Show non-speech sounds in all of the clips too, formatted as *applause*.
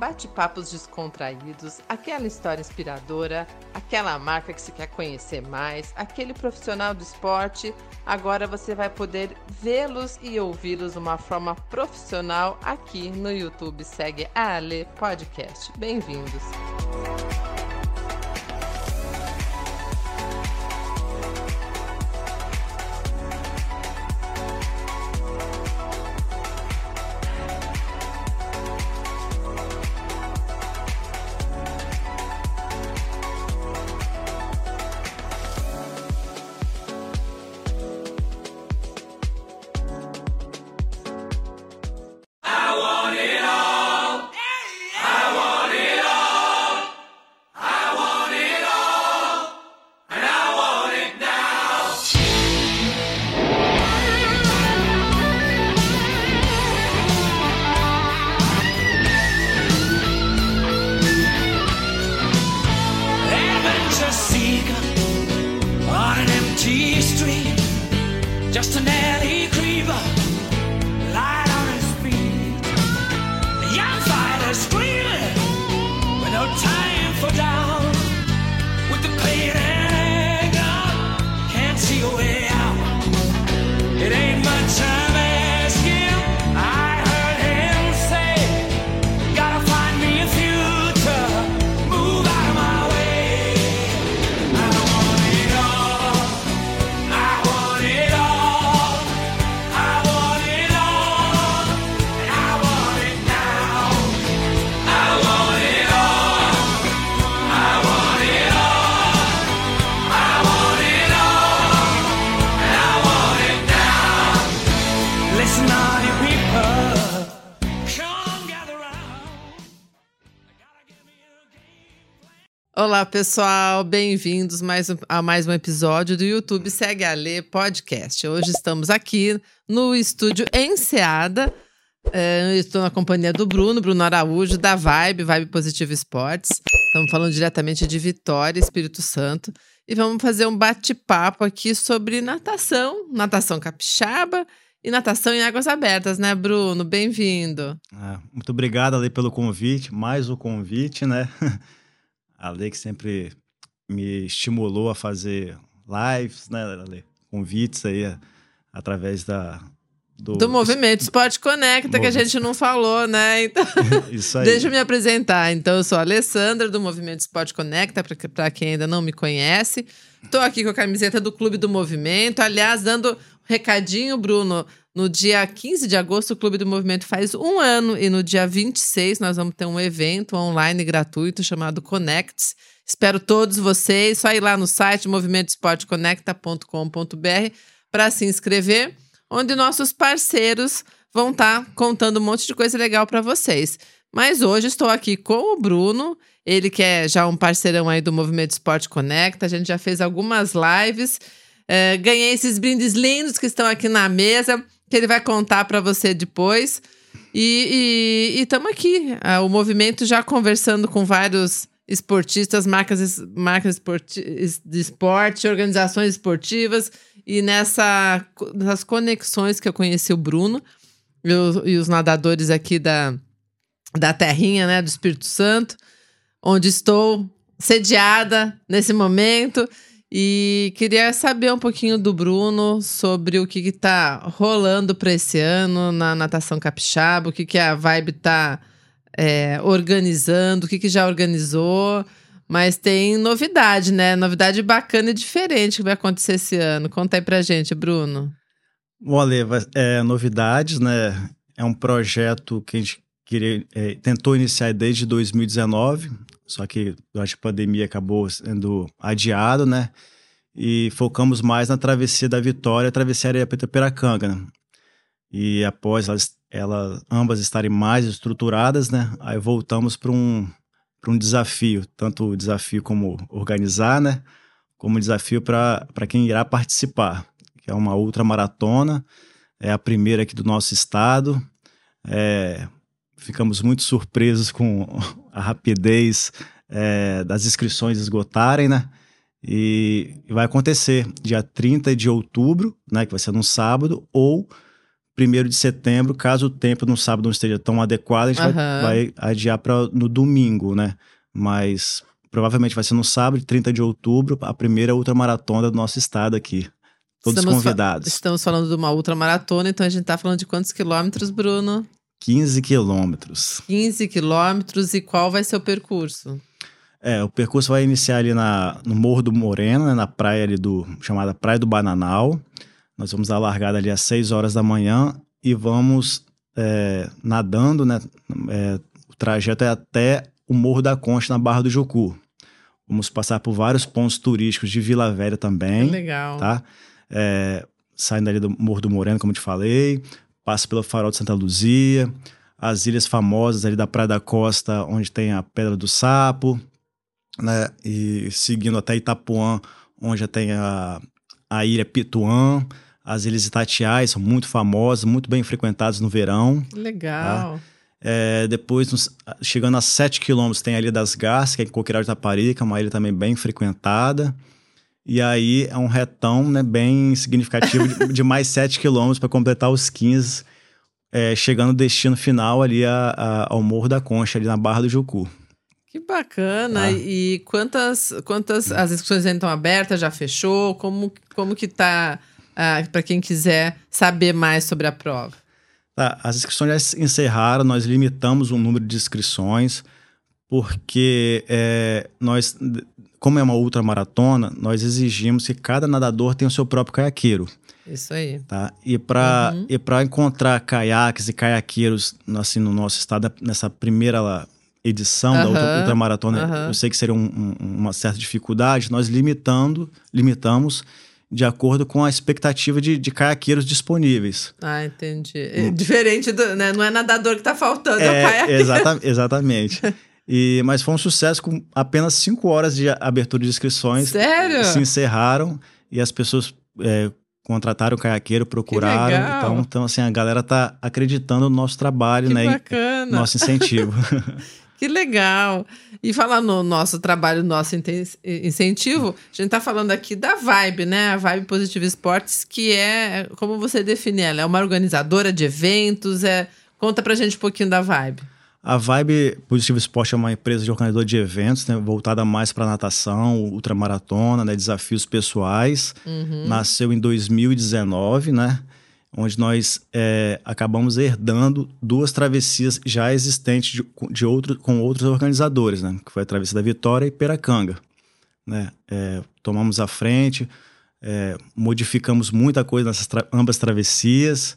bate-papos descontraídos, aquela história inspiradora, aquela marca que se quer conhecer mais, aquele profissional do esporte. Agora você vai poder vê-los e ouvi-los de uma forma profissional aqui no YouTube. Segue a Ale Podcast. Bem-vindos. Olá, pessoal, bem-vindos mais a mais um episódio do YouTube Segue a Lê Podcast. Hoje estamos aqui no estúdio Enseada. É, estou na companhia do Bruno, Bruno Araújo, da Vibe, Vibe Positivo Esportes. Estamos falando diretamente de Vitória, Espírito Santo. E vamos fazer um bate-papo aqui sobre natação, natação capixaba e natação em águas abertas, né, Bruno? Bem-vindo. Ah, muito obrigado, Ale, pelo convite, mais o convite, né? *laughs* A Ale que sempre me estimulou a fazer lives, né, Ale? Convites aí através da... Do, Do Movimento Esporte Conecta, que a gente não falou, né? *laughs* Então, *laughs* Isso aí. deixa eu me apresentar. Então, eu sou a Alessandra, do Movimento Esporte Conecta, para quem ainda não me conhece. Estou aqui com a camiseta do Clube do Movimento. Aliás, dando recadinho, Bruno. No dia 15 de agosto, o Clube do Movimento faz um ano. E no dia 26, nós vamos ter um evento online gratuito chamado Connects. Espero todos vocês. Só ir lá no site movimentoesporteconecta.com.br para se inscrever onde nossos parceiros vão estar contando um monte de coisa legal para vocês. Mas hoje estou aqui com o Bruno, ele que é já um parceirão aí do Movimento Esporte Conecta, a gente já fez algumas lives, eh, ganhei esses brindes lindos que estão aqui na mesa, que ele vai contar para você depois. E estamos aqui, ah, o movimento já conversando com vários esportistas, marcas, marcas esporti- es- de esporte, organizações esportivas, e nessa, nessas conexões que eu conheci o Bruno e os, e os nadadores aqui da, da terrinha, né, do Espírito Santo, onde estou sediada nesse momento. E queria saber um pouquinho do Bruno sobre o que está rolando para esse ano na natação capixaba, o que, que a Vibe está organizando, o que, que já organizou. Mas tem novidade, né? Novidade bacana e diferente que vai acontecer esse ano. Conta aí pra gente, Bruno. Bom, Ale, é, novidades, né? É um projeto que a gente queria, é, tentou iniciar desde 2019, só que durante a pandemia acabou sendo adiado, né? E focamos mais na travessia da Vitória, a travessia Areia Preta Piracanga, né? E após elas, elas ambas estarem mais estruturadas, né? Aí voltamos para um, para um desafio, tanto o desafio como organizar, né? Como desafio para quem irá participar, que é uma ultramaratona, é a primeira aqui do nosso estado. É, ficamos muito surpresos com a rapidez é, das inscrições esgotarem, né? E vai acontecer dia 30 de outubro, né, que vai ser num sábado, ou 1 de setembro, caso o tempo no sábado não esteja tão adequado, a gente vai, Aham. vai adiar para no domingo, né? Mas provavelmente vai ser no sábado, 30 de outubro, a primeira ultramaratona do nosso estado aqui. Todos Estamos fa- convidados. Estamos falando de uma ultramaratona, então a gente tá falando de quantos quilômetros, Bruno? 15 quilômetros. 15 quilômetros e qual vai ser o percurso? É, o percurso vai iniciar ali na, no Morro do Moreno, né, na praia ali do chamada Praia do Bananal. Nós vamos dar largada ali às 6 horas da manhã e vamos é, nadando, né? é, o trajeto é até o Morro da Concha, na Barra do Jucu. Vamos passar por vários pontos turísticos de Vila Velha também, Que legal. tá? É, saindo ali do Morro do Moreno, como eu te falei, passa pelo Farol de Santa Luzia, as ilhas famosas ali da Praia da Costa, onde tem a Pedra do Sapo, né? E seguindo até Itapuã, onde tem a, a ilha Pituã, as ilhas Itatiais são muito famosas, muito bem frequentadas no verão. Que legal. É, depois, nos- chegando a 7 quilômetros, tem a Ilha das Garças, que é em Coqueiral de Taparica, uma ilha também bem frequentada. E aí é um retão né, bem significativo de, de mais 7 quilômetros para completar os 15, é, chegando no destino final ali a- a- ao Morro da Concha, ali na Barra do Jucu. Que bacana. Ah. E quantas, quantas as inscrições ainda estão abertas? Já fechou? Como, como que tá para quem quiser saber mais sobre a prova? Tá, as inscrições já se encerraram, nós limitamos o número de inscrições, porque é, nós, como é uma ultramaratona, nós exigimos que cada nadador tenha o seu próprio caiaqueiro. Isso aí. Tá? E para Uhum. e encontrar caiaques e caiaqueiros assim, no nosso estado, nessa primeira edição da Aham, ultra- ultramaratona, aham. eu sei que seria um- um- uma certa dificuldade, nós limitando, limitamos de acordo com a expectativa de, de caiaqueiros disponíveis. Ah, entendi. É Diferente do. Né? Não é nadador que tá faltando, é, o pai. exata- exatamente. *laughs* E, mas foi um sucesso com apenas cinco horas de abertura de inscrições. Sério? Se encerraram e as pessoas é, contrataram o caiaqueiro, procuraram. legal. Então, então, assim, a galera tá acreditando no nosso trabalho, Que né? bacana. nosso incentivo. *laughs* Que legal. E falar no nosso trabalho, nosso incentivo, a gente tá falando aqui da Vibe, né? A Vibe Positive Esportes, que é, como você define ela? É uma organizadora de eventos, é... Conta pra gente um pouquinho da Vibe. A Vibe Positivo Esporte é uma empresa de organizador de eventos, né, voltada mais para natação, ultramaratona, né, desafios pessoais. Uhum. Nasceu em 2019, né? Onde nós é, acabamos herdando duas travessias já existentes de, de outro, com outros organizadores, né? Que foi a Travessia da Vitória e Peracanga. Né? É, tomamos a frente, é, modificamos muita coisa nessas tra- ambas travessias.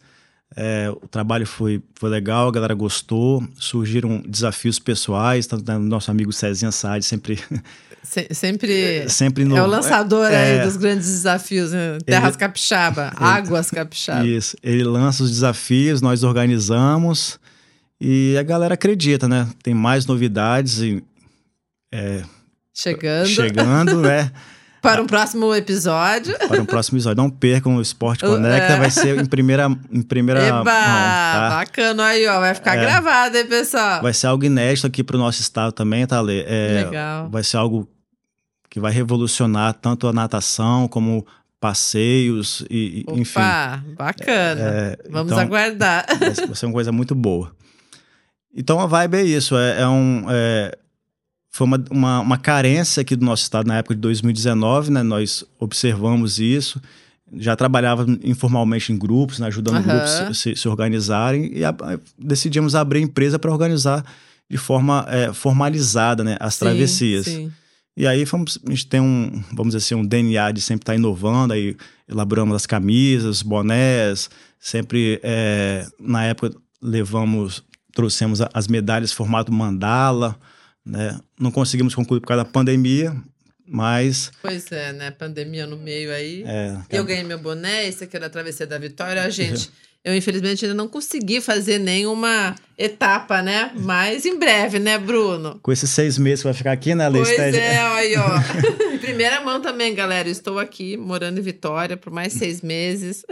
É, o trabalho foi, foi legal, a galera gostou. Surgiram desafios pessoais, tanto do nosso amigo Cezinha Saad sempre, *laughs* Se- sempre *laughs* sempre no, é o lançador é, aí dos grandes desafios, né? Terras Capixaba, *laughs* Águas Capixaba. Isso. Ele lança os desafios, nós organizamos e a galera acredita, né? Tem mais novidades e, Chegando chegando, né? Para um próximo episódio. Para o próximo episódio. Não percam o Esporte Conecta, é. vai ser em primeira, em primeira Eba! mão, tá? Bacana aí, ó. Vai ficar É. gravado, hein, pessoal? Vai ser algo inédito aqui para o nosso estado também, tá, Lê? É, Legal. Vai ser algo que vai revolucionar tanto a natação como passeios e, e enfim. Opa, bacana. É, Vamos então, aguardar. Vai ser- vai ser uma coisa muito boa. Então a vibe é isso, é, é um. é, foi uma, uma, uma carência aqui do nosso estado na época de 2019, né? Nós observamos isso. Já trabalhava informalmente em grupos, né, ajudando Aham. grupos a se, se organizarem e a- decidimos abrir empresa para organizar de forma é, formalizada né, as Sim, travessias. Sim. E aí fomos, a gente tem um, vamos dizer assim, um DNA de sempre estar inovando, aí elaboramos as camisas, bonés, sempre é, na época levamos, trouxemos as medalhas formato mandala, né? Não conseguimos concluir por causa da pandemia, mas Pois é, né? Pandemia no meio aí. é, Eu ganhei meu boné, esse aqui era a Travessia da Vitória. Gente, *laughs* eu infelizmente ainda não consegui fazer nenhuma etapa, né? Mas em breve, né, Bruno? com esses seis meses que vai ficar aqui, né, Lê? Pois tá- é, aí, ó. *laughs* primeira mão também, galera. Eu estou aqui morando em Vitória por mais seis meses.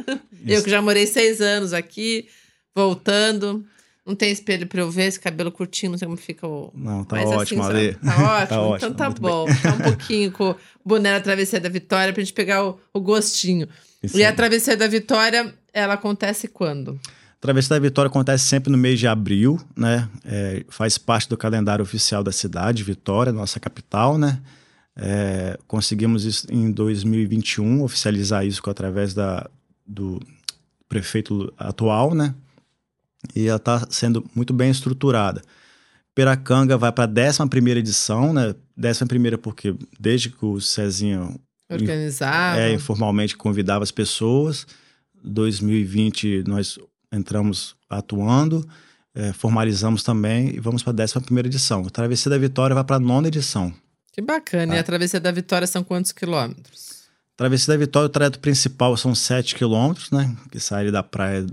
Eu que já morei seis anos aqui, voltando. Não tem espelho pra eu ver esse cabelo curtinho, não sei como fica o. Não, tá Mas ótimo, assim, Ale. Tá *laughs* ótimo? Tá ótimo, então tá bom. Tá um pouquinho com o boné da Travessia da Vitória pra gente pegar o, o gostinho. Isso E a aí. Travessia da Vitória, ela acontece quando? Travessia da Vitória acontece sempre no mês de abril, né? É, faz parte do calendário oficial da cidade, Vitória, nossa capital, né? É, conseguimos isso em 2021, oficializar isso através da, do prefeito atual, né? E ela está sendo muito bem estruturada. Piracanga vai para a 11 edição, né? 11 porque desde que o Cezinho Organizava. é, informalmente convidava as pessoas, 2020 nós entramos atuando, é, formalizamos também e vamos para a 11 edição. A Travessia da Vitória vai para a nona edição. Que bacana. E Ah. a Travessia da Vitória são quantos quilômetros? Travessia da Vitória, o trajeto principal são 7 quilômetros, né? Que sai ali da praia,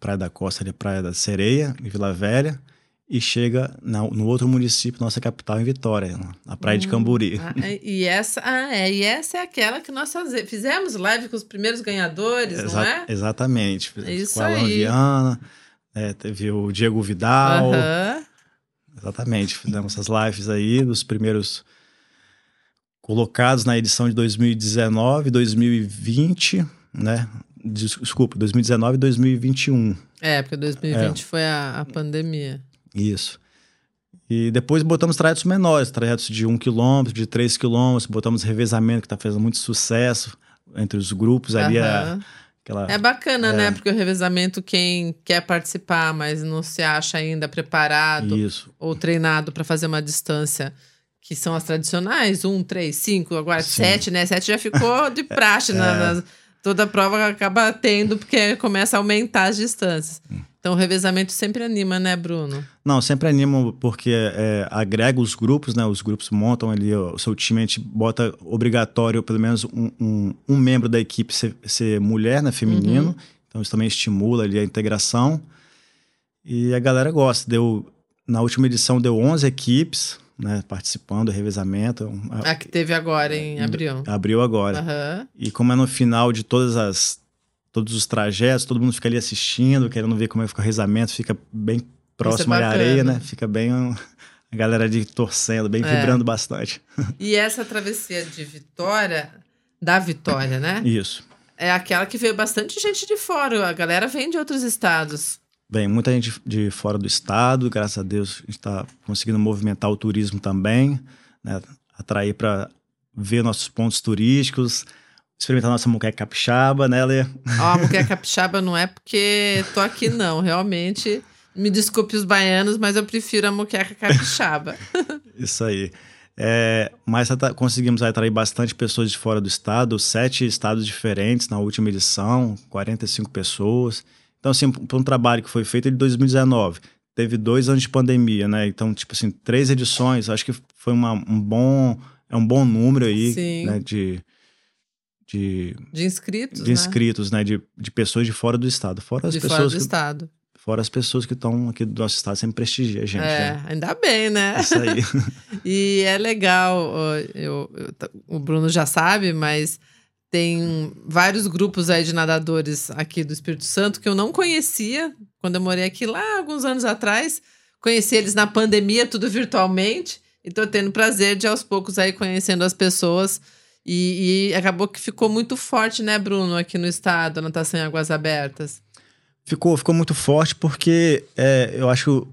praia da Costa, ali, Praia da Sereia, em Vila Velha, e chega na- no outro município, nossa capital, em Vitória, na Praia de Camburi. Ah, é, e essa, ah, é, e essa é aquela que nós fizemos live com os primeiros ganhadores, não Exa- é? Exatamente. Fizemos isso com a Alan aí. Viana, é, teve o Diego Vidal. Aham. Exatamente. Fizemos essas lives aí dos primeiros colocados na edição de 2019, 2020, né? Des- Desculpa, 2019 e 2021. É, porque 2020 foi a, a pandemia. Isso. E depois botamos trajetos menores, trajetos de 1 km, de 3 km, botamos revezamento, que está fazendo muito sucesso entre os grupos ali. a- aquela, É bacana, É. né? Porque o revezamento, quem quer participar, mas não se acha ainda preparado Isso. ou treinado para fazer uma distância, que são as tradicionais, um, três, cinco, agora Sim. sete, né? Sete já ficou de *laughs* praxe. na- É. nas- toda a prova acaba tendo, porque começa a aumentar as distâncias. Hum. Então o revezamento sempre anima, né, Bruno? Não, sempre animo porque é, agrega os grupos, né? Os grupos montam ali o seu time, a gente bota obrigatório pelo menos um, um, um membro da equipe ser, ser mulher, né? Feminino. Então isso também estimula ali a integração. E a galera gosta. Deu, na última edição deu 11 equipes, né? Participando do revezamento. A que teve agora em abril. Abriu agora. Aham. E como é no final de todas as todos os trajetos, todo mundo fica ali assistindo, querendo ver como é que fica o rezamento, fica bem próximo à bacana. areia, né? Fica bem a galera ali torcendo, bem É. vibrando bastante. *laughs* E essa travessia de Vitória, da Vitória, né? Isso. É aquela que veio bastante gente de fora. A galera vem de outros estados. Bem, muita gente de fora do estado, graças a Deus a gente está conseguindo movimentar o turismo também, né? atrair para ver nossos pontos turísticos, experimentar nossa moqueca capixaba, né, Lê? Ó, a mulher capixaba não é porque tô aqui, não. Realmente, me desculpe os baianos, mas eu prefiro a muqueca capixaba. *laughs* Isso aí. É, mas conseguimos atrair bastante pessoas de fora do estado, sete estados diferentes na última edição, 45 pessoas. Então, assim, para um trabalho que foi feito em 2019, teve dois anos de pandemia, né? Então, tipo assim, três edições, acho que foi uma- um bom, é um bom número aí, Sim. né? De, de, De inscritos, de né? inscritos, né? De, de pessoas de fora do estado. Fora as De fora pessoas do que, estado. fora as pessoas que estão aqui do nosso estado, sempre prestigia a gente, é, né? ainda bem, né? Isso aí. *laughs* E é legal, eu, eu o Bruno já sabe, mas tem vários grupos aí de nadadores aqui do Espírito Santo que eu não conhecia quando eu morei aqui lá alguns anos atrás. Conheci eles na pandemia, tudo virtualmente, e tô tendo prazer de aos poucos aí conhecendo as pessoas. E, e acabou que ficou muito forte, né, Bruno, aqui no estado, a natação em águas abertas. Ficou, ficou muito forte porque é, eu acho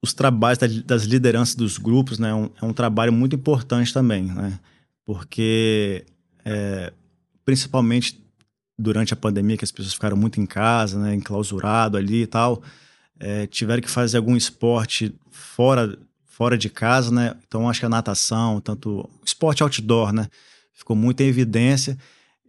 os trabalhos da- das lideranças dos grupos né, é, um, é um trabalho muito importante também, né? Porque é, principalmente durante a pandemia, que as pessoas ficaram muito em casa, né, enclausurado ali e tal, é, tiveram que fazer algum esporte fora, fora de casa, né? Então acho que a natação, tanto esporte outdoor, né? Ficou muito em evidência.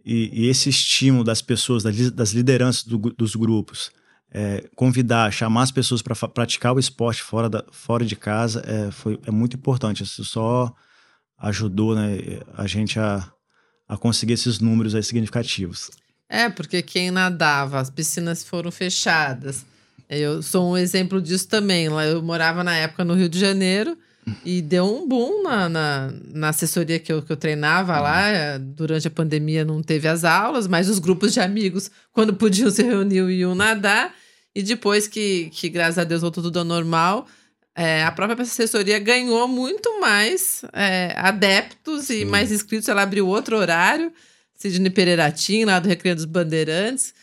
E, e esse estímulo das pessoas, das li- das lideranças do dos grupos, é, convidar, chamar as pessoas para praticar o esporte fora, da, fora de casa é, foi, é muito importante. Isso só ajudou né, a gente a, a conseguir esses números aí significativos. É, porque quem nadava, as piscinas foram fechadas. Eu sou um exemplo disso também. Eu morava na época no Rio de Janeiro e deu um boom na, na, na assessoria que eu, que eu treinava lá. Durante a pandemia não teve as aulas, mas os grupos de amigos, quando podiam se reunir, iam nadar. E depois que, que graças a Deus, voltou tudo ao normal, eh, a própria assessoria ganhou muito mais eh, adeptos e Sim. mais inscritos. Ela abriu outro horário. Sidney Pereiratim, lá do Recreio dos Bandeirantes.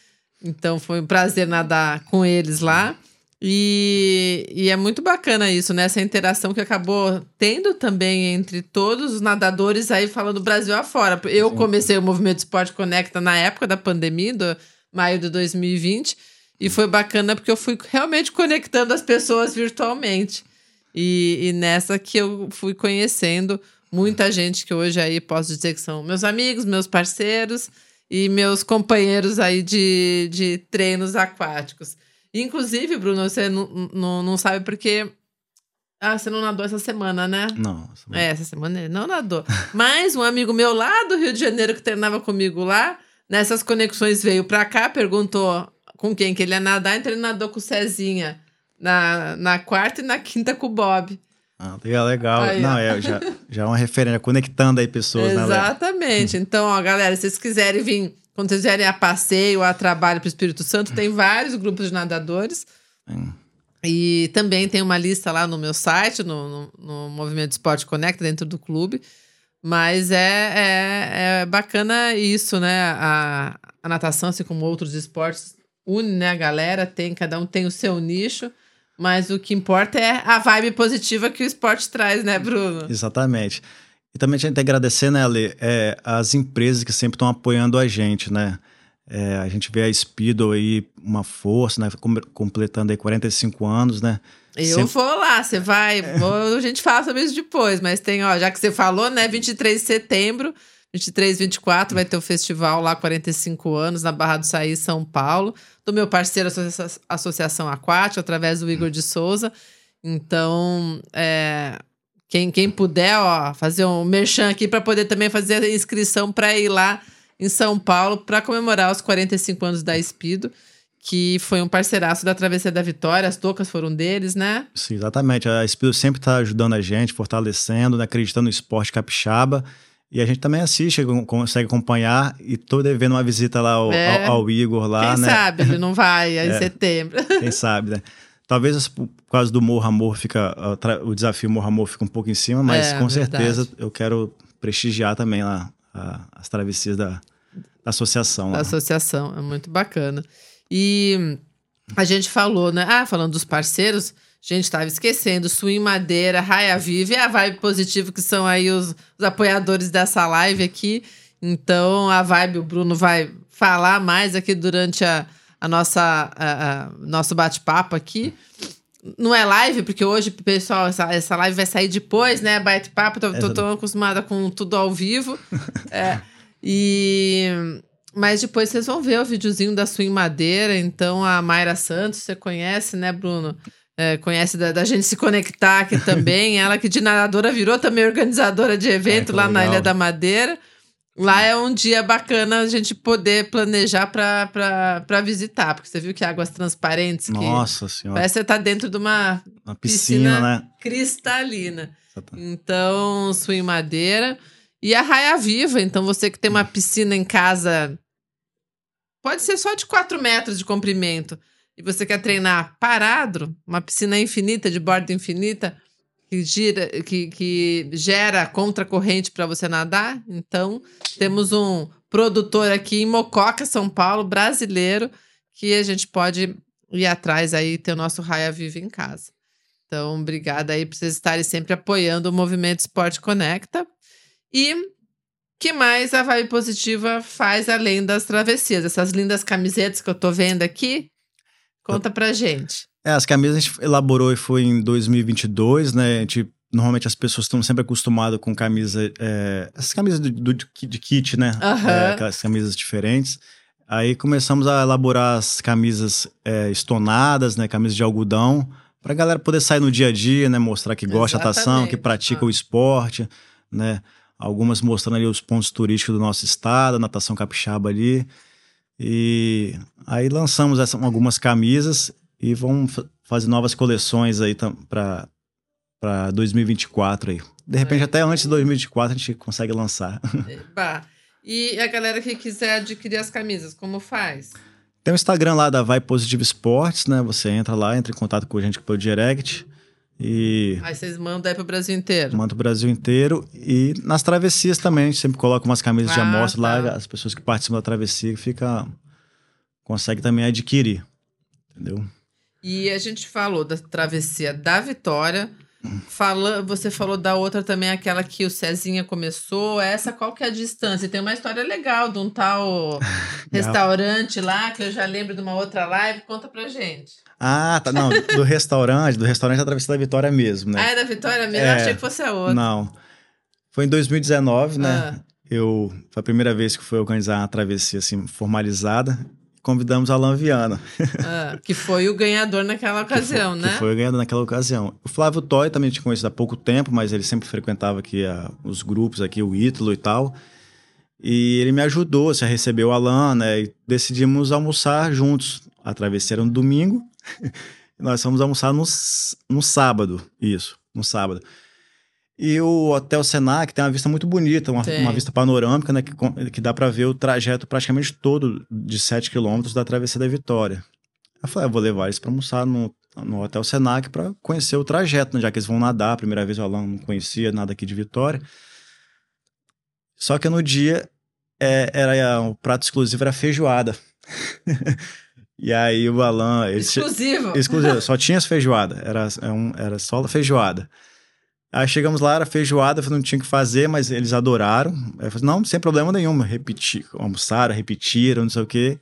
Então foi um prazer nadar com eles lá. E, e é muito bacana isso, né? Essa interação que acabou tendo também entre todos os nadadores aí falando Brasil afora. Eu comecei o movimento Esporte Conecta na época da pandemia, do maio de 2020, e foi bacana porque eu fui realmente conectando as pessoas virtualmente. E, e nessa que eu fui conhecendo muita gente que hoje aí posso dizer que são meus amigos, meus parceiros e meus companheiros aí de, de treinos aquáticos. Inclusive, Bruno, você não, não, não sabe porque. Ah, você não nadou essa semana, né? Não. É, essa semana ele não nadou. *laughs* Mas um amigo meu lá do Rio de Janeiro que treinava comigo lá, nessas conexões veio pra cá, perguntou com quem que ele ia nadar, então ele nadou com o Cezinha na, na quarta e na quinta com o Bob. Ah, legal, legal. Aí, não, é, já, já é uma referência, conectando aí pessoas, né? Exatamente. Então, ó, galera, se vocês quiserem vir, quando vocês vierem a passeio ou a trabalho para o Espírito Santo, tem vários grupos de nadadores. Hum. E também tem uma lista lá no meu site, no, no, no Movimento Esporte Conecta, dentro do clube. Mas é, é, é bacana isso, né? A, a natação, assim como outros esportes, une né, a galera, tem, cada um tem o seu nicho. Mas o que importa é a vibe positiva que o esporte traz, né, Bruno? Exatamente. E também a gente tem que agradecer, né, Ale, é, as empresas que sempre estão apoiando a gente, né? É, a gente vê a Speedo aí, uma força, né? com- Completando aí 45 anos, né? Eu Sempre- vou lá, você vai. vou- a gente fala sobre isso depois, mas tem, ó, já que você falou, né? 23 de setembro, 23, 24, vai ter o festival lá, 45 anos, na Barra do Saí, São Paulo, do meu parceiro Associa- Associação Aquática, através do Igor de Souza. Então, é, quem, quem puder, ó, fazer um merchan aqui para poder também fazer a inscrição para ir lá em São Paulo para comemorar os 45 anos da Espido, que foi um parceiraço da Travessia da Vitória, as toucas foram deles, né? Sim, exatamente. A Speedo sempre está ajudando a gente, fortalecendo, né? acreditando no esporte capixaba. E a gente também assiste, con- consegue acompanhar. E tô devendo uma visita lá ao, É. ao- ao Igor lá, Quem né? sabe ele não vai aí em *laughs* É. setembro. Quem sabe, né? Talvez por causa do Morro Amor fica o desafio Morro Amor fica um pouco em cima, mas É, com verdade. certeza eu quero prestigiar também lá as travessias da, da associação. da lá. associação. É muito bacana. E a gente falou, né? Ah, falando dos parceiros, gente estava esquecendo. Swing Madeira, Raia Viva e a Vibe Positivo, que são aí os, os apoiadores dessa live aqui. Então, a Vibe, o Bruno vai falar mais aqui durante a, a nossa a- a- nosso bate-papo aqui. Não é live, porque hoje, pessoal, essa, essa live vai sair depois, né? Bate-papo, tô, tô tão acostumada com tudo ao vivo. *laughs* É, e... Mas depois vocês vão ver o videozinho da Swing Madeira. Então, a Mayra Santos, você conhece, né, Bruno? É, conhece da, da gente se conectar aqui também. *laughs* Ela que de nadadora virou também organizadora de evento que lá na legal. Ilha da Madeira. Lá é um dia bacana a gente poder planejar para visitar, porque você viu que águas transparentes que Nossa senhora, parece que você tá dentro de uma uma piscina, piscina- né? cristalina. Então, swing madeira. E a raia viva. Então, você que tem uma piscina em casa, pode ser só de 4 metros de comprimento, e você quer treinar parado, uma piscina infinita, de borda infinita, que gira, que, que gera contracorrente para você nadar. Então, temos um produtor aqui em Mococa, São Paulo, brasileiro, que a gente pode ir atrás aí ter o nosso Raia Viva em casa. Então, obrigada aí por vocês estarem sempre apoiando o Movimento Esporte Conecta. E que mais a Vibe Positiva faz além das travessias? Essas lindas camisetas que eu tô vendo aqui? Conta pra gente. É, as camisas a gente elaborou e foi em 2022, né? A gente, normalmente as pessoas estão sempre acostumadas com camisa, é, essas camisas do, do- de kit, né? Aham. É, aquelas camisas diferentes. Aí começamos a elaborar as camisas é, estonadas, né? Camisas de algodão, pra galera poder sair no dia a dia, né? Mostrar que gosta de natação, que Exatamente. pratica Ah. o esporte, né? Algumas mostrando ali os pontos turísticos do nosso estado, a natação capixaba ali. E aí lançamos essa- algumas camisas e vamos fa- fazer novas coleções aí para para 2024 aí. De repente É. até antes de 2024 a gente consegue lançar. *laughs* Eba. E a galera que quiser adquirir as camisas, como faz? Tem o Instagram lá da Vai Positive Sports, né? Você entra lá, entra em contato com a gente pelo direct e Aí vocês mandam aí pro Brasil inteiro. manda o Brasil inteiro. E nas travessias também, a gente sempre coloca umas camisas de Ah, amostra tá. lá, as pessoas que participam da travessia ficam consegue também adquirir, entendeu? E a gente falou da travessia da Vitória. Fala, você falou da outra também, aquela que o Cezinha começou. Essa qual que é a distância? Tem uma história legal de um tal *laughs* restaurante lá, que eu já lembro de uma outra live. Conta pra gente. Ah, tá. Não, do *laughs* restaurante, do restaurante da Travessia da Vitória mesmo, né? Ah, é da Vitória mesmo? É. Eu achei que fosse a outra. Não. Foi em 2019, né? Ah. Eu foi a primeira vez que fui organizar uma travessia assim formalizada. Convidamos Alan Viana, Ah, que foi o ganhador naquela ocasião, que né? foi ganhando naquela ocasião. O Flávio Toy também tinha conhecido há pouco tempo, mas ele sempre frequentava aqui a- os grupos aqui, o Ítalo e tal. E ele me ajudou, se recebeu o Alan, né? E decidimos almoçar juntos. A um domingo. e *laughs* nós fomos almoçar no, no sábado, isso, no sábado. E o Hotel Senac tem uma vista muito bonita, uma, uma vista panorâmica, né? Que, que dá para ver o trajeto praticamente todo de 7 quilômetros da Travessia da Vitória. Eu falei, ah, eu vou levar eles para almoçar no, no Hotel Senac para conhecer o trajeto, né? já que eles vão nadar. A primeira vez o Alan não conhecia nada aqui de Vitória. Só que no dia é, era o prato exclusivo era feijoada. *laughs* e aí o Alan. Che- Exclusivo. exclusivo, só tinha as feijoada, era, é era só a feijoada. Aí chegamos lá, era feijoada, eu falei, não tinha o que fazer, mas eles adoraram. Aí eu falei, não, sem problema nenhum, repetir, almoçaram, repetiram, não sei o quê.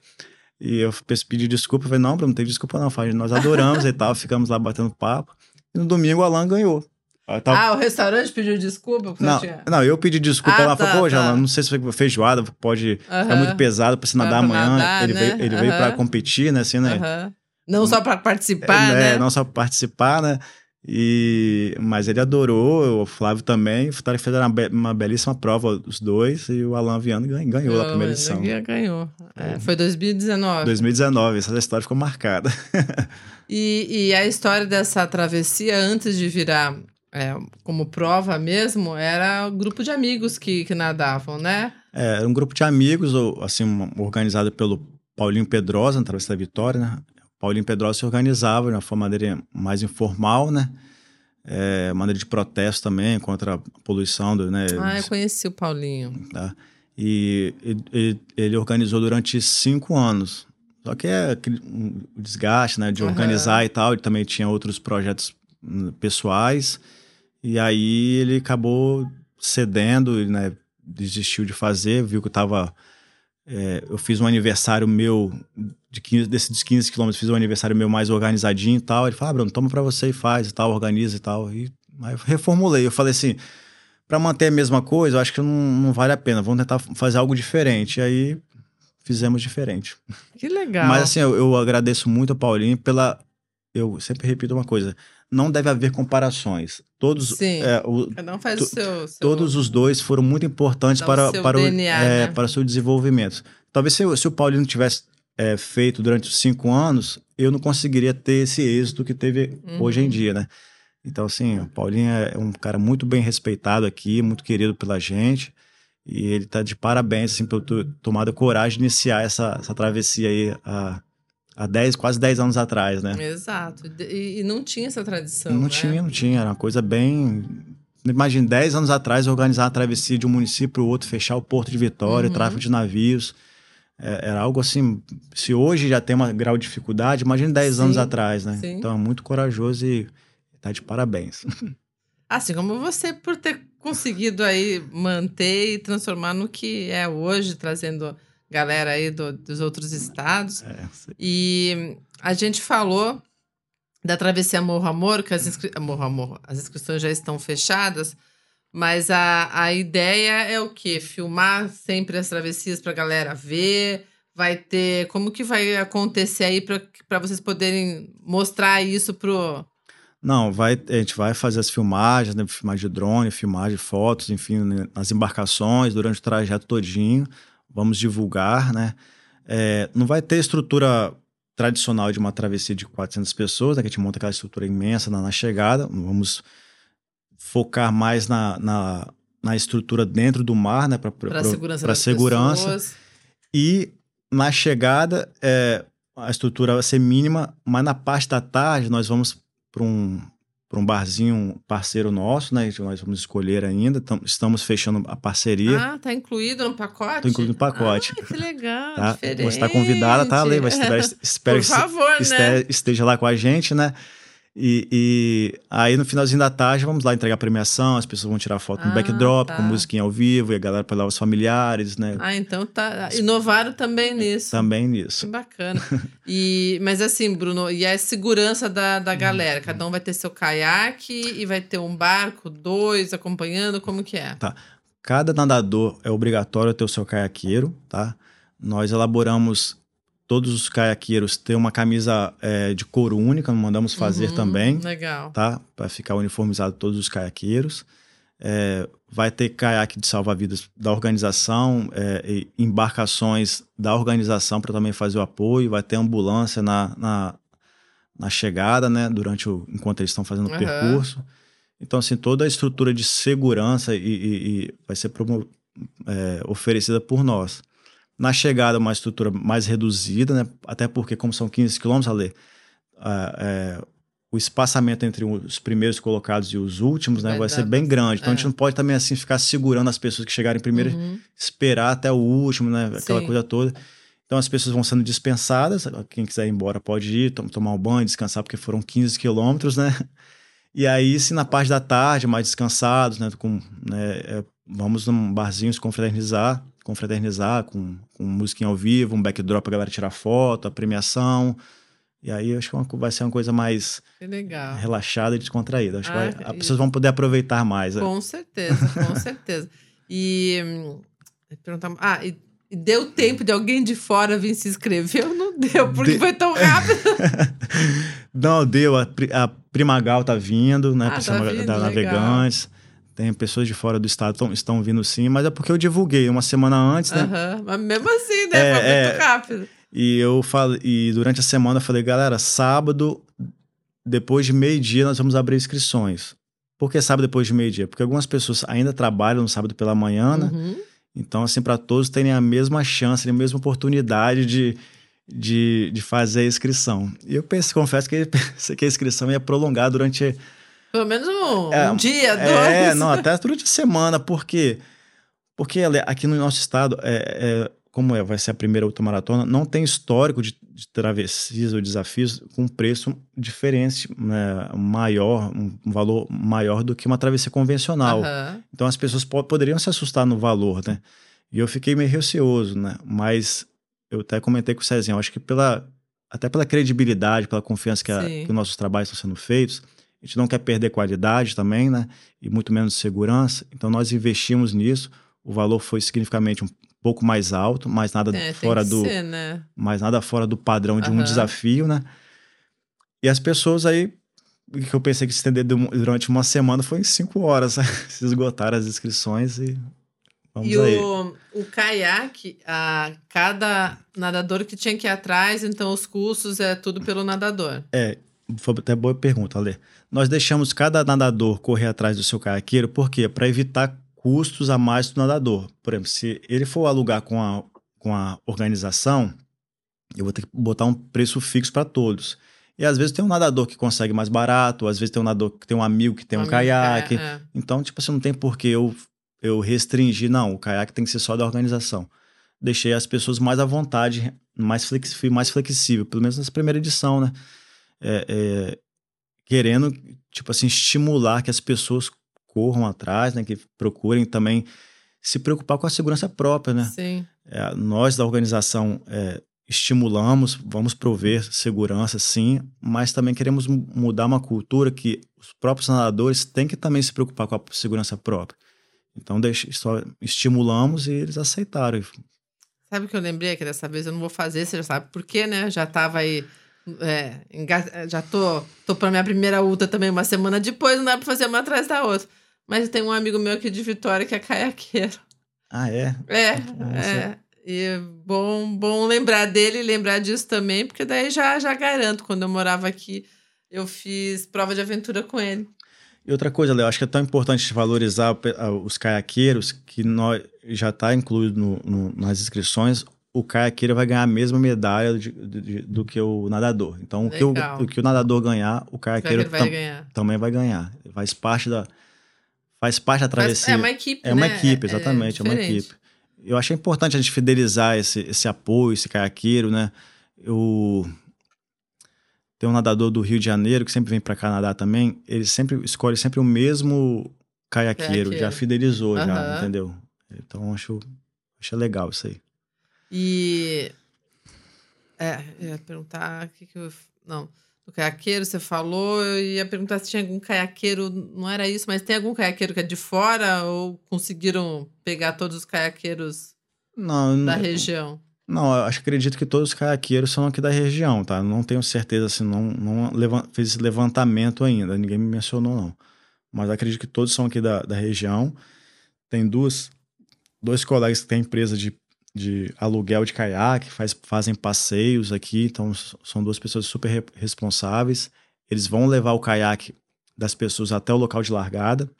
E eu pe- pedi desculpa, eu falei, não, Bruno, não tem desculpa não, falei, nós adoramos e tal, ficamos lá batendo papo. E no domingo o Alan ganhou. Aí tava- Ah, o restaurante pediu desculpa? Não, tinha... não, eu pedi desculpa Ah, lá, tá, falei, pô, tá. Não sei se foi feijoada, pode ficar Aham. muito pesado pra você nadar Pra amanhã. nadar, ele né? veio, ele veio pra competir, né, assim, né? Aham. Não só para participar, É, né? Não só participar, né? E, mas ele adorou, o Flávio também. Fez uma, be- uma belíssima prova, os dois, e o Alan Viano ganhou, ganhou a primeira edição. Ganhou. ganhou. É, foi 2019. 2019, essa história ficou marcada. *laughs* E, e a história dessa travessia, antes de virar é, como prova mesmo, era um grupo de amigos que, que nadavam, né? É, era um grupo de amigos, ou, assim, organizado pelo Paulinho Pedrosa, na Travessa da Vitória, né? Paulinho Pedrosa se organizava de uma forma maneira mais informal, né? É, maneira de protesto também contra a poluição, do, né? Ah, eu conheci o Paulinho. tá? E ele- ele, organizou durante cinco anos. Só que é um desgaste, né, de organizar e tal. Ele também tinha outros projetos hum, pessoais. E aí ele acabou cedendo, né, desistiu de fazer, viu que eu tava... é, eu fiz um aniversário meu, de 15, desses 15 quilômetros, fiz um aniversário meu mais organizadinho e tal. Ele falou, ah, Bruno, toma pra você e faz e tal, organiza e tal. E aí eu reformulei. Eu falei assim, para manter a mesma coisa, eu acho que não, não vale a pena. Vamos tentar fazer algo diferente. E aí fizemos diferente. Que legal. Mas assim, eu, eu agradeço muito a Paulinho pela. Eu sempre repito uma coisa: não deve haver comparações. Todos, Sim. é, o- Cada um faz o seu, seu- todos os dois foram muito importantes Dá o para, para, o, DNA, é, né? para o seu desenvolvimento. Talvez se, o- se o Paulinho tivesse é, feito durante os cinco anos, eu não conseguiria ter esse êxito que teve Uhum. hoje em dia, né? Então, assim, o Paulinho é um cara muito bem respeitado aqui, muito querido pela gente. E ele tá de parabéns, assim, por ter tomado a coragem de iniciar essa, essa travessia aí há, há 10, quase 10 anos atrás, né? Exato. E, e não tinha essa tradição. Não né? tinha, não tinha. Era uma coisa bem. Imagina, 10 anos atrás, organizar uma travessia de um município para o outro, fechar o Porto de Vitória, Uhum. tráfego de navios. É, era algo assim. Se hoje já tem uma grau de dificuldade, imagina 10 Sim, anos atrás, né? sim. Então é muito corajoso e tá de parabéns. *laughs* Assim como você por ter conseguido aí manter e transformar no que é hoje, trazendo galera aí do- dos outros estados. É, E a gente falou da travessia Morro Amor, que as, inscri... Morro Amor, as inscrições já estão fechadas, mas a, a ideia é o quê? Filmar sempre as travessias para a galera ver. Vai ter. Como que vai acontecer aí para vocês poderem mostrar isso pro. Não, vai, a gente vai fazer as filmagens, né? Filmagem de drone, filmagem de fotos, enfim, né, nas embarcações, durante o trajeto todinho. Vamos divulgar, né? É, não vai ter estrutura tradicional de uma travessia de 400 pessoas, né? Que a gente monta aquela estrutura imensa na, na chegada. Vamos focar mais na, na, na estrutura dentro do mar, né? Para segurança pra das segurança. pessoas. E na chegada, é, a estrutura vai ser mínima, mas na parte da tarde nós vamos para um, para um barzinho parceiro nosso, né? que Nós vamos escolher ainda. tam- estamos fechando a parceria. Ah, tá incluído no pacote? Tô incluído no pacote. Ah, que legal, tá? diferente. Você está convidada, tá, Lê? Vai estar, *laughs* espero Por que favor, né? este- esteja lá com a gente, né? E, e aí no finalzinho da tarde vamos lá entregar a premiação, as pessoas vão tirar foto no Ah, backdrop, tá. com musiquinha ao vivo, e a galera para lá os familiares, né? Ah, então tá. Inovaram também nisso. Também Que nisso. bacana. *laughs* E, mas assim, Bruno, e a segurança da, da galera? Cada um vai ter seu caiaque e vai ter um barco, dois acompanhando, como que é? Cada nadador é obrigatório ter o seu caiaqueiro, tá? Nós elaboramos todos os caiaqueiros ter uma camisa é, de couro única, mandamos fazer Uhum, também. Legal. tá? Para ficar uniformizado todos os caiaqueiros. É, vai ter caiaque de salva-vidas da organização, é, embarcações da organização para também fazer o apoio. Vai ter ambulância na, na, na chegada, né? Durante o, enquanto eles estão fazendo o percurso. Então, assim, toda a estrutura de segurança e, e- e vai ser promo- é, oferecida por nós. Na chegada, uma estrutura mais reduzida, né? Até porque, como são 15 quilômetros, Ale, ah, é, o espaçamento entre os primeiros colocados e os últimos, né, Vai vai dar ser bem grande. Então a é. gente não pode também assim ficar segurando as pessoas que chegarem primeiro, Uhum. esperar até o último, né, aquela Sim. coisa toda. Então as pessoas vão sendo dispensadas, quem quiser ir embora pode ir, tom- tomar um banho, descansar, porque foram 15 quilômetros, né? E aí, se na parte da tarde, mais descansados, né, com, né, é, vamos num barzinho se confraternizar, confraternizar com, com música ao vivo, um backdrop pra galera tirar foto, a premiação. E aí, eu acho que é vai ser uma coisa mais relaxada e descontraída. Acho Ah, que vai- as pessoas vão poder aproveitar mais. né? Com certeza, com *laughs* certeza. E. hum, perguntar- Ah, e, deu tempo de alguém de fora vir se inscrever? Não deu, porque De- foi tão rápido. *laughs* Não, deu. A, a Primagal tá vindo, né? Ah, tá vindo, da legal. Navegantes. Tem pessoas de fora do estado que estão vindo sim, mas é porque eu divulguei uma semana antes, né? Aham, Mas mesmo assim, né? É, foi muito é. rápido. E eu falei, e durante a semana eu falei, galera, sábado, depois de meio-dia, nós vamos abrir inscrições. Por que sábado depois de meio-dia? Porque algumas pessoas ainda trabalham no sábado pela manhã, né? Uhum. Então, assim, para todos terem a mesma chance, a mesma oportunidade de, de, de fazer a inscrição. E eu confesso que *laughs* pensei que a inscrição ia prolongar durante. Pelo menos um, É, um dia, É, dois. não, até durante a semana. Porque Ale, aqui no nosso estado, é, é, como é, vai ser a primeira ultramaratona, não tem histórico de, de travessias ou desafios com preço diferente, né, maior, um, valor maior do que uma travessia convencional. Aham. Então as pessoas po- poderiam se assustar no valor, né? E eu fiquei meio receoso, né? Mas eu até comentei com o Cezinho, acho que pela até pela credibilidade, pela confiança que, a- que os nossos trabalhos estão sendo feitos, a gente não quer perder qualidade também, né? E muito menos segurança. Então nós investimos nisso. O valor foi significativamente um pouco mais alto, mas nada É, fora do ser, né? mas nada fora do padrão de um Aham. desafio, né? E as pessoas aí, que eu pensei que se estender du- durante uma semana foi em cinco horas, né? *laughs* se esgotaram as inscrições e vamos e aí. o, o caiaque, a, cada nadador que tinha que ir atrás, então os custos é tudo pelo nadador. Foi até boa pergunta, Ale. Nós deixamos cada nadador correr atrás do seu caiaqueiro, por quê? Para evitar custos a mais do nadador. Por exemplo, se ele for alugar com a, com a organização, eu vou ter que botar um preço fixo para todos. E às vezes tem um nadador que consegue mais barato, às vezes tem um nadador que tem um amigo que tem um, amigo caiaque. é, é. Então, tipo assim, não tem por que eu, eu restringir, não. O caiaque tem que ser só da organização. Deixei as pessoas mais à vontade, mais, flexi mais flexível, pelo menos nessa primeira edição, né? É, é, querendo, tipo assim, estimular que as pessoas corram atrás, né? Que procurem também se preocupar com a segurança própria, né? Sim. É, nós da organização é, estimulamos, vamos prover segurança, sim, mas também queremos mu- mudar uma cultura que os próprios nadadores têm que também se preocupar com a segurança própria. Então, deixa, só estimulamos e eles aceitaram. Sabe o que eu lembrei que dessa vez eu não vou fazer, você já sabe por quê, né? Já tava aí. É, já tô, tô pra minha primeira ultra também uma semana depois, não dá pra fazer uma atrás da outra. Mas tem um amigo meu aqui de Vitória que é caiaqueiro. Ah, é? É, Nossa. é. E bom, bom lembrar dele e lembrar disso também, porque daí já, já garanto. Quando eu morava aqui, eu fiz prova de aventura com ele. E outra coisa, Léo, acho que é tão importante valorizar os caiaqueiros que nós, já está incluído no- no- nas inscrições o caiaqueiro vai ganhar a mesma medalha de- de- do que o nadador. Então, o que o, o que o nadador ganhar, o caiaqueiro vai tam- ganhar. também vai ganhar. Faz parte da faz parte da travessia. é uma equipe, É uma né? equipe, exatamente, é, uma diferente. equipe. Eu achei importante a gente fidelizar esse, esse apoio, esse caiaqueiro, né? Eu tem um nadador do Rio de Janeiro que sempre vem para cá nadar também. Ele sempre escolhe sempre o mesmo caiaqueiro, já Caiaqueiro. fidelizou, já, Aham. entendeu? Então acho, acho legal isso aí. E. É, eu ia perguntar. O que que eu. Não. Do caiaqueiro, você falou. Eu ia perguntar se tinha algum caiaqueiro. Não era isso, mas tem algum caiaqueiro que é de fora? Ou conseguiram pegar todos os caiaqueiros Não, da não, região? não, eu acho acredito que todos os caiaqueiros são aqui da região, tá? Não tenho certeza se não, não levan- fiz esse levantamento ainda, ninguém me mencionou não. Mas acredito que todos são aqui da, da região. Tem duas, dois colegas que têm empresa de, de aluguel de caiaque, faz, fazem passeios aqui, então são duas pessoas super re- responsáveis. Eles vão levar o caiaque das pessoas até o local de largada,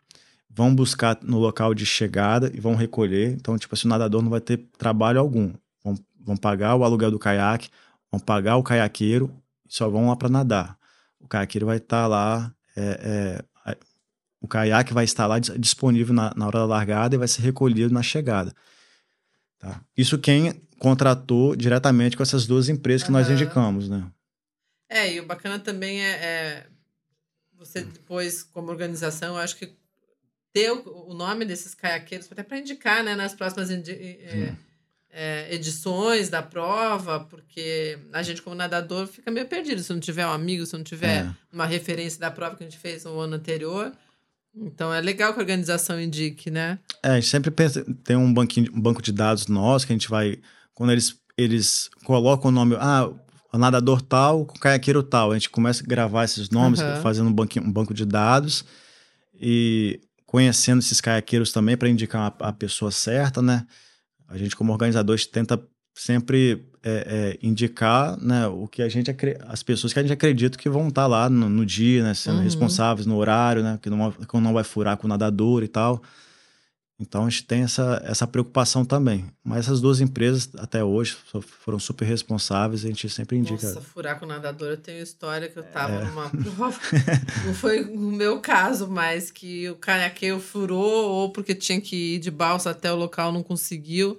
vão buscar no local de chegada e vão recolher. Então, tipo assim, o nadador não vai ter trabalho algum. Vão, vão pagar o aluguel do caiaque, vão pagar o caiaqueiro e só vão lá para nadar. O caiaqueiro vai estar lá, é, é, o caiaque vai estar lá dis- disponível na, na hora da largada e vai ser recolhido na chegada. Tá? Isso quem contratou diretamente com essas duas empresas que nós indicamos, né? É, e o bacana também é, é você depois, como organização, eu acho que ter o, o nome desses caiaqueiros, até para indicar né, nas próximas indi- é, é, edições da prova, porque a gente, como nadador, fica meio perdido se não tiver um amigo, se não tiver É. uma referência da prova que a gente fez no ano anterior. Então é legal que a organização indique, né? É, a gente sempre pensa, tem um, banquinho, um banco de dados nosso que a gente vai. Quando eles, eles colocam o nome, ah, nadador tal, o caiaqueiro tal. A gente começa a gravar esses nomes, Aham. fazendo um, banquinho, um banco de dados e conhecendo esses caiaqueiros também para indicar a, a pessoa certa, né? A gente, como organizador, a gente tenta sempre é, é, indicar né, o que a gente as pessoas que a gente acredita que vão estar lá no, no dia, né? Sendo Uhum. responsáveis no horário, né? Que não, que não vai furar com o nadador e tal. Então a gente tem essa, essa preocupação também. Mas essas duas empresas, até hoje, foram super responsáveis, a gente sempre indica. Nossa, furar com nadador, eu tenho história que eu É. tava numa *laughs* prova. Não foi o meu caso, mas que o caiaqueiro furou, ou porque tinha que ir de balsa até o local, não conseguiu.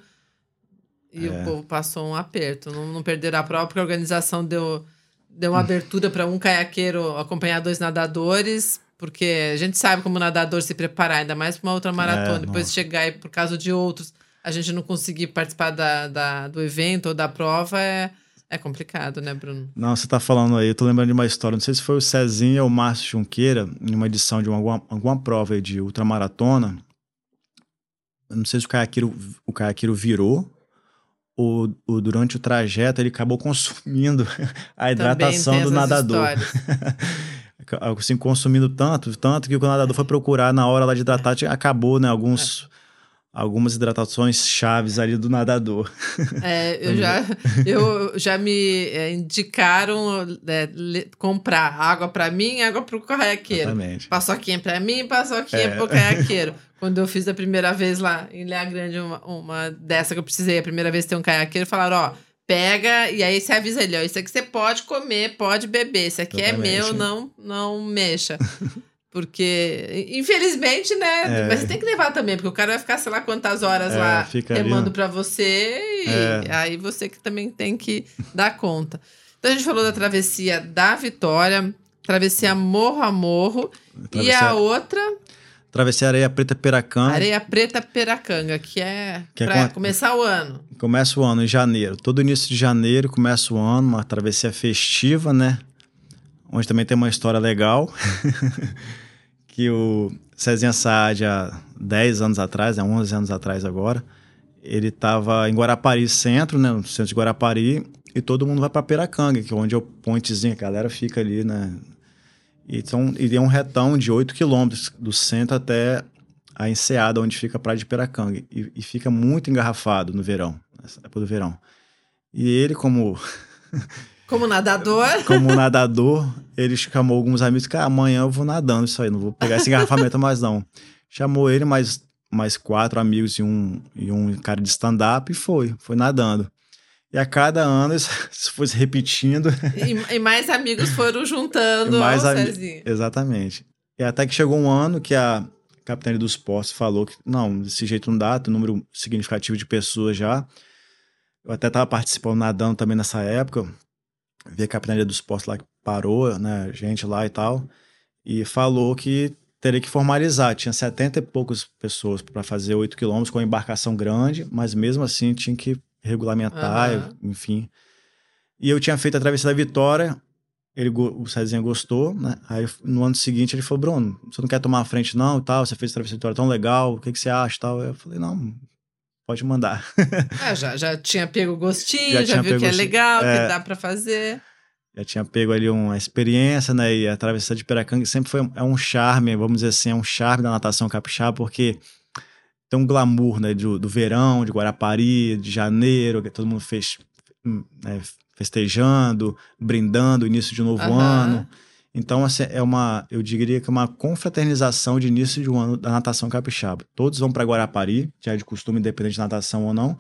E É. o povo passou um aperto. Não, não perderam a prova, porque a organização deu, deu uma abertura para um caiaqueiro acompanhar dois nadadores. Porque a gente sabe como o nadador se preparar, ainda mais para uma outra maratona. Depois nossa. chegar e, por causa de outros, a gente não conseguir participar da, da- do evento ou da prova é, é complicado, né, Bruno? Não, você tá falando aí, eu tô lembrando de uma história. Não sei se foi o Cezinha ou o Márcio Junqueira, em uma edição de uma, alguma, alguma prova de ultramaratona. Eu não sei se o caiaqueiro, o caiaqueiro virou ou, ou durante o trajeto ele acabou consumindo *laughs* a hidratação do nadador. *laughs* assim, consumindo tanto, tanto que o nadador foi procurar na hora lá de hidratar, acabou, né, alguns, algumas hidratações chaves ali do nadador. É, eu já, eu já me é, indicaram é, comprar água para mim e água para o caiaqueiro. Exatamente. Paçoquinha para mim e paçoquinha É. pro caiaqueiro. Quando eu fiz a primeira vez lá em Leia Grande, uma, uma dessa que eu precisei, a primeira vez ter um caiaqueiro, falaram, ó, pega e aí você avisa ele, ó, isso aqui você pode comer, pode beber, isso aqui é Exatamente. meu, não, não mexa. *laughs* Porque, infelizmente, né? É. Mas você tem que levar também, porque o cara vai ficar, sei lá, quantas horas É, lá remando ó. pra você e É. aí você que também tem que dar conta. Então a gente falou da travessia da Vitória, travessia morro a morro, e Travessia- a outra, Travessei a Areia Preta Peracã. Areia Preta Peracanga, que é, Que é pra com começar o ano. Começa o ano em janeiro. Todo início de janeiro começa o ano, uma travessia festiva, né? Onde também tem uma história legal. *laughs* que o Cezinha Saad, há 10 anos atrás, há 11 anos atrás agora, ele estava em Guarapari Centro, né? No centro de Guarapari, e todo mundo vai para Peracanga, que é onde é o pontezinho, a galera fica ali, né? E, são, e é um retão de 8 quilômetros do centro até a enseada onde fica a praia de Peracanga. E, e fica muito engarrafado no verão, nessa época do verão. E ele, como, *laughs* Como nadador, como nadador, ele chamou alguns amigos ah, amanhã eu vou nadando isso aí, não vou pegar esse engarrafamento mais não. Chamou ele, mais, mais quatro amigos e um, e um cara de stand-up e foi, foi nadando. E a cada ano isso, foi se repetindo. E, e mais amigos foram juntando Mais ami- Cezinha. Exatamente. E até que chegou um ano que a Capitania dos Postos falou que não, desse jeito não dá, tem um número significativo de pessoas já. Eu até estava participando, nadando também nessa época. Vi a Capitania dos Postos lá que parou, né, gente lá e tal, e falou que teria que formalizar. Tinha 70 e poucas pessoas para fazer 8 quilômetros com uma embarcação grande, mas mesmo assim tinha que regulamentar, Aham. enfim. E eu tinha feito a Travessia da Vitória, ele, o Cezinha gostou, né? Aí no ano seguinte ele falou, Bruno, você não quer tomar a frente não e tal? Você fez a Travessia da Vitória tão legal, o que, que você acha e tal? Eu falei, não, pode mandar. *laughs* Ah, já, já tinha pego o gostinho, Já já, viu que é legal, É. que dá pra fazer. Já tinha pego ali uma experiência, né? E a Travessia de Piracanga sempre foi é um charme, vamos dizer assim, é um charme da natação capixaba, porque tem um glamour, né? Do, do verão, de Guarapari, de janeiro, que todo mundo fez, né, festejando, brindando o início de um novo Aham. ano. Então, assim, é uma, eu diria que é uma confraternização de início de um ano da natação capixaba. Todos vão para Guarapari, já é de costume, independente de natação ou não,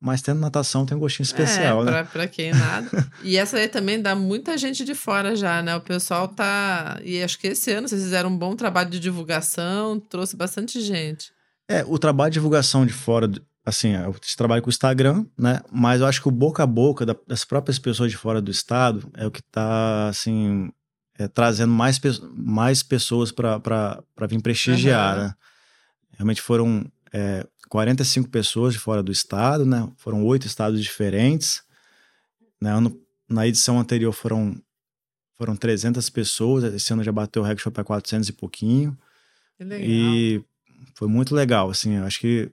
mas tendo natação tem um gostinho especial, é, né? pra, pra quem nada. e essa aí também dá muita gente de fora já, né? O pessoal tá. E acho que esse ano vocês fizeram um bom trabalho de divulgação, trouxe bastante gente. É, o trabalho de divulgação de fora, assim, eu trabalho com o Instagram, né? Mas eu acho que o boca a boca da- das próprias pessoas de fora do estado é o que tá, assim, é, trazendo mais, pe- mais pessoas para vir prestigiar, Aham. né? Realmente foram é, 45 pessoas de fora do estado, né? Foram oito estados diferentes. Né? Ano- na edição anterior foram, foram 300 pessoas, esse ano já bateu o recorde, para 400 e pouquinho. Que legal. E foi muito legal, assim, acho que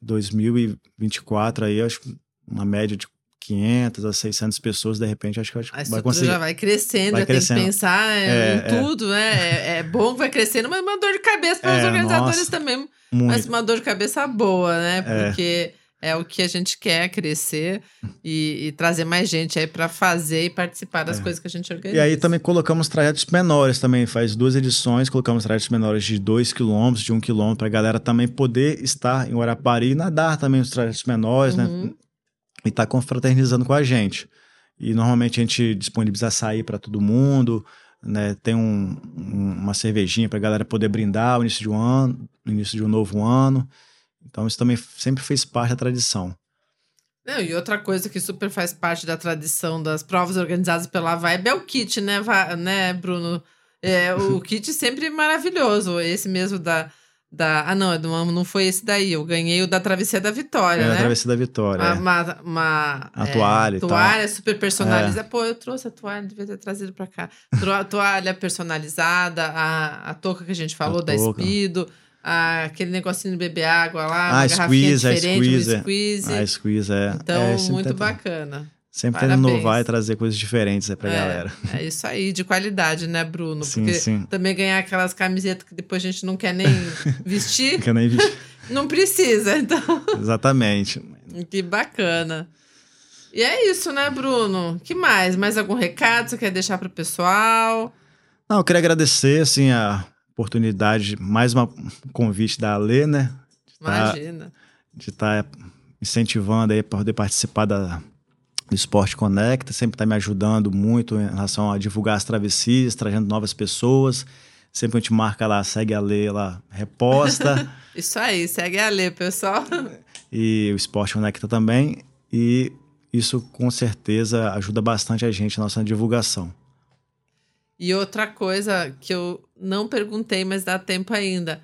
2024 aí, acho uma média de 500 a 600 pessoas, de repente, acho que, que A vai estrutura conseguir. já vai crescendo, Vai já tem crescendo. que pensar É, em é. tudo, né? É, é bom que vai crescendo, mas uma dor de cabeça para os É, organizadores nossa. também. Muito. Mas uma dor de cabeça boa, né? É. Porque é, o que a gente quer, crescer e, e trazer mais gente aí para fazer e participar das É. coisas que a gente organiza. E aí também colocamos trajetos menores também, faz duas edições, colocamos trajetos menores de 2 km, de 1 um km, para a galera também poder estar em Guarapari e nadar também os trajetos menores, né? E tá confraternizando com a gente. E normalmente a gente disponibiliza açaí para todo mundo, né? Tem um- um- uma cervejinha para a galera poder brindar no início de um ano, no início de um novo ano. Então isso também sempre fez parte da tradição. Não, e outra coisa que super faz parte da tradição das provas organizadas pela Vibe é o kit, né, né Bruno? É, o *laughs* kit sempre maravilhoso. Esse mesmo da. Da ah, não, não, não foi esse daí. Eu ganhei o da Travessia da Vitória, É, a né? Travessia da Vitória. Uma, é. uma, uma, A é, toalha. É. toalha super personalizada. Pô, eu trouxe a toalha, devia ter trazido pra cá. Toalha personalizada, a, a touca que a gente falou, A da touca. A- aquele negocinho de beber água lá, Ah, uma garrafinha squeeze, a squeeze. um squeeze. A squeeze é. Então, é, muito bacana. Sempre Parabéns. inovar e trazer coisas diferentes aí pra é, galera. é isso aí, de qualidade, né, Bruno? Sim, Porque sim. também ganhar aquelas camisetas que depois a gente não quer nem *laughs* vestir, Que eu nem vi. *laughs* não precisa. Então, Exatamente. que bacana. E é isso, né, Bruno? que mais? Mais algum recado que você quer deixar pro pessoal? Não, eu queria agradecer, assim, a oportunidade, mais uma- um convite da Alê, né? Tá. Imagina. De estar incentivando aí para poder participar da, do Esporte Conecta, sempre está me ajudando muito em relação a divulgar as travessias, trazendo novas pessoas. Sempre a gente marca lá, segue a Lê lá, reposta. *laughs* Isso aí, segue a Lê, pessoal. e o Esporte Conecta também. E isso com certeza ajuda bastante a gente na nossa divulgação. E outra coisa que eu não perguntei, mas dá tempo ainda.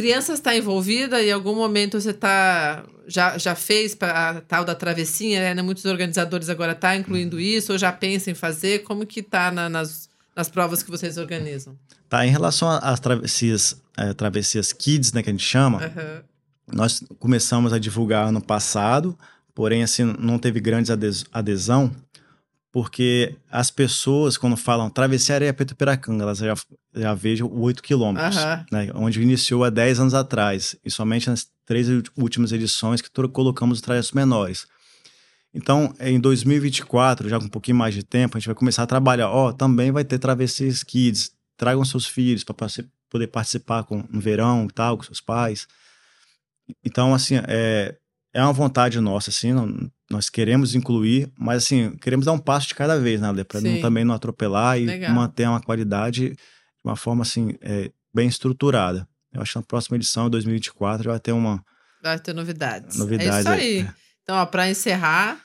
Criança está envolvida? Em algum momento você tá já, já fez para a tal da travessinha? Né? Muitos organizadores agora estão tá incluindo isso, ou já pensam em fazer? Como que tá na- nas, nas provas que vocês organizam? Tá, em relação às travessias, eh, travessias kids, né, que a gente chama, Aham. nós começamos a divulgar ano passado, porém, assim, não teve grande ades- adesão, porque as pessoas, quando falam travessia areia Preto Piracanga, elas já, já vejam 8 quilômetros, Aham. né, onde iniciou há 10 anos atrás, e somente nas três últimas edições que colocamos os trajetos menores. Então, em 2024, já com um pouquinho mais de tempo, a gente vai começar a trabalhar. Ó, também vai ter travessias kids. Tragam seus filhos para poder participar com, no verão e tal, com seus pais. Então, assim, é, é uma vontade nossa, assim, não- nós queremos incluir, mas assim, queremos dar um passo de cada vez, né, para Sim. também não atropelar e Legal. manter uma qualidade de uma forma assim, é, bem estruturada. Eu acho que na próxima edição, em 2024, já vai ter uma Vai ter novidades. novidade. É isso aí. É. Então, ó, pra encerrar,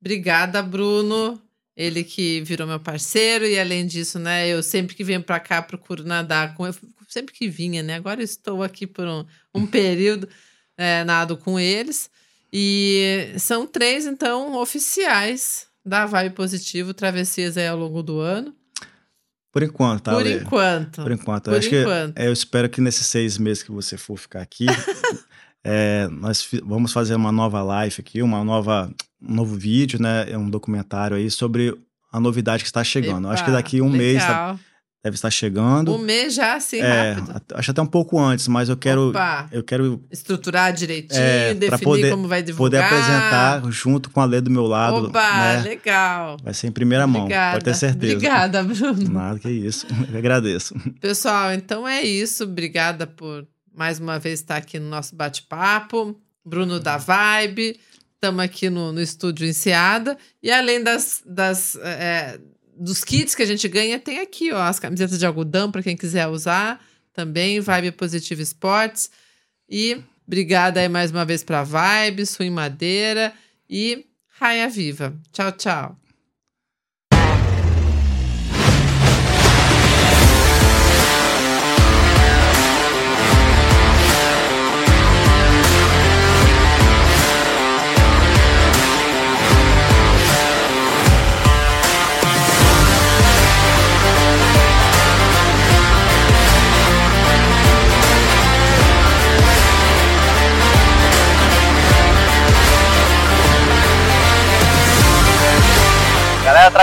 obrigada, Bruno. Ele que virou meu parceiro, e além disso, né, eu sempre que venho pra cá procuro nadar com. Eu sempre que vinha, né? Agora estou aqui por um, um *laughs* período, é, nado com eles. E são três, então, oficiais da Vibe Positivo, travessias aí ao longo do ano. Por enquanto, tá? por Lê? enquanto. Por enquanto. Por eu enquanto. que é, eu espero que nesses seis meses que você for ficar aqui, *laughs* é, nós vamos fazer uma nova live aqui, uma nova, um novo vídeo, né? É um documentário aí sobre a novidade que está chegando. Eu acho que Epa, daqui um mês tá- legal. Deve estar chegando. Um mês já, assim, é, rápido. acho até um pouco antes, mas eu quero, Opa. eu quero estruturar direitinho, É, definir poder- como vai poder divulgar. apresentar junto com a Lê do meu lado. Opa, né? legal. Vai ser em primeira mão, Obrigada. pode ter certeza. Obrigada, Bruno. Nada que isso. *laughs* Eu agradeço. Pessoal, então é isso. Obrigada por mais uma vez estar aqui no nosso bate-papo. Bruno da Vibe. Estamos aqui no, no estúdio Enseada. E além das, das, é, dos kits que a gente ganha, tem aqui ó, as camisetas de algodão para quem quiser usar. Também, Vibe Positivo Esportes. E obrigada aí mais uma vez para Vibe, Swing Madeira e Raia Viva. Tchau, tchau.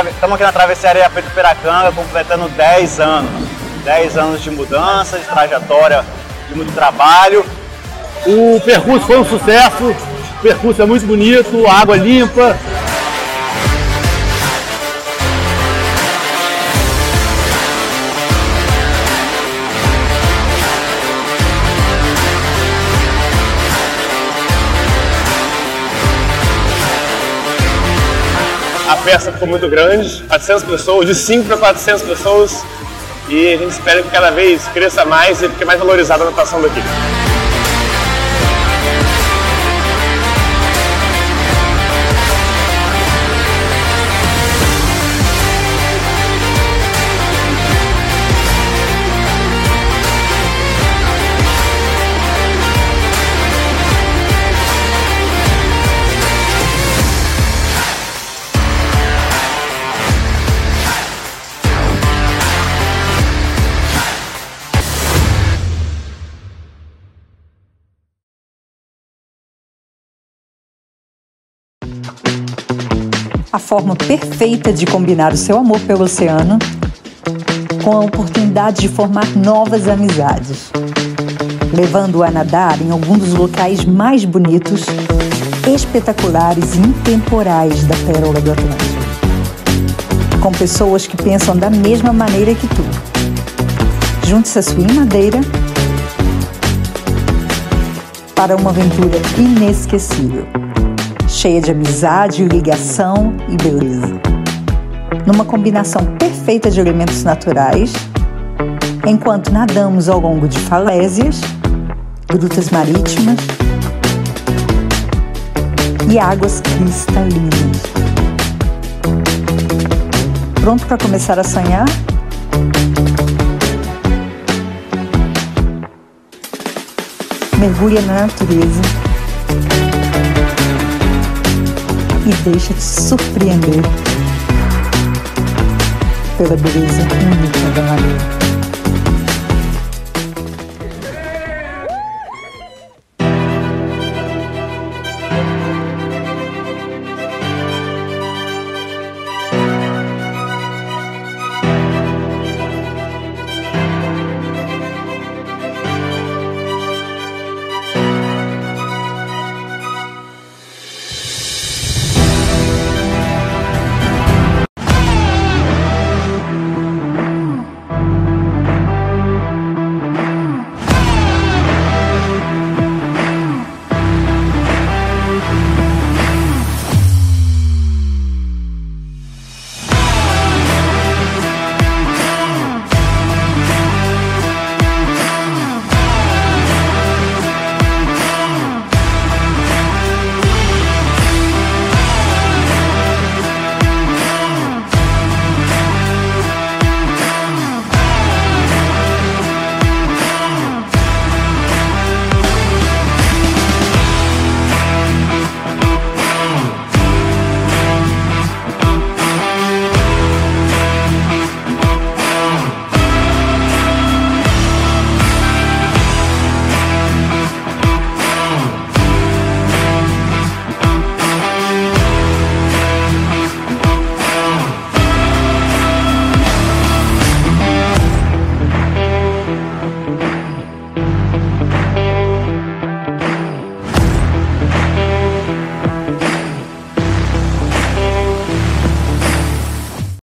Estamos aqui na Travessaria Pedro Piracanga, completando 10 anos. 10 anos de mudança, de trajetória, de muito trabalho. O percurso foi um sucesso, o percurso é muito bonito, água limpa. A festa ficou muito grande, 400 pessoas, de 5 para 400 pessoas. E a gente espera que cada vez cresça mais e fique mais valorizada a natação daqui. A forma perfeita de combinar o seu amor pelo oceano com a oportunidade de formar novas amizades, levando-o a nadar em algum dos locais mais bonitos, espetaculares e intemporais da Pérola do Atlântico. Com pessoas que pensam da mesma maneira que tu. Junte-se a sua madeira para uma aventura inesquecível cheia de amizade, ligação e beleza. Numa combinação perfeita de elementos naturais, enquanto nadamos ao longo de falésias, grutas marítimas e águas cristalinas. Pronto para começar a sonhar? Mergulha na natureza e deixa-te surpreender pela beleza única da maneira.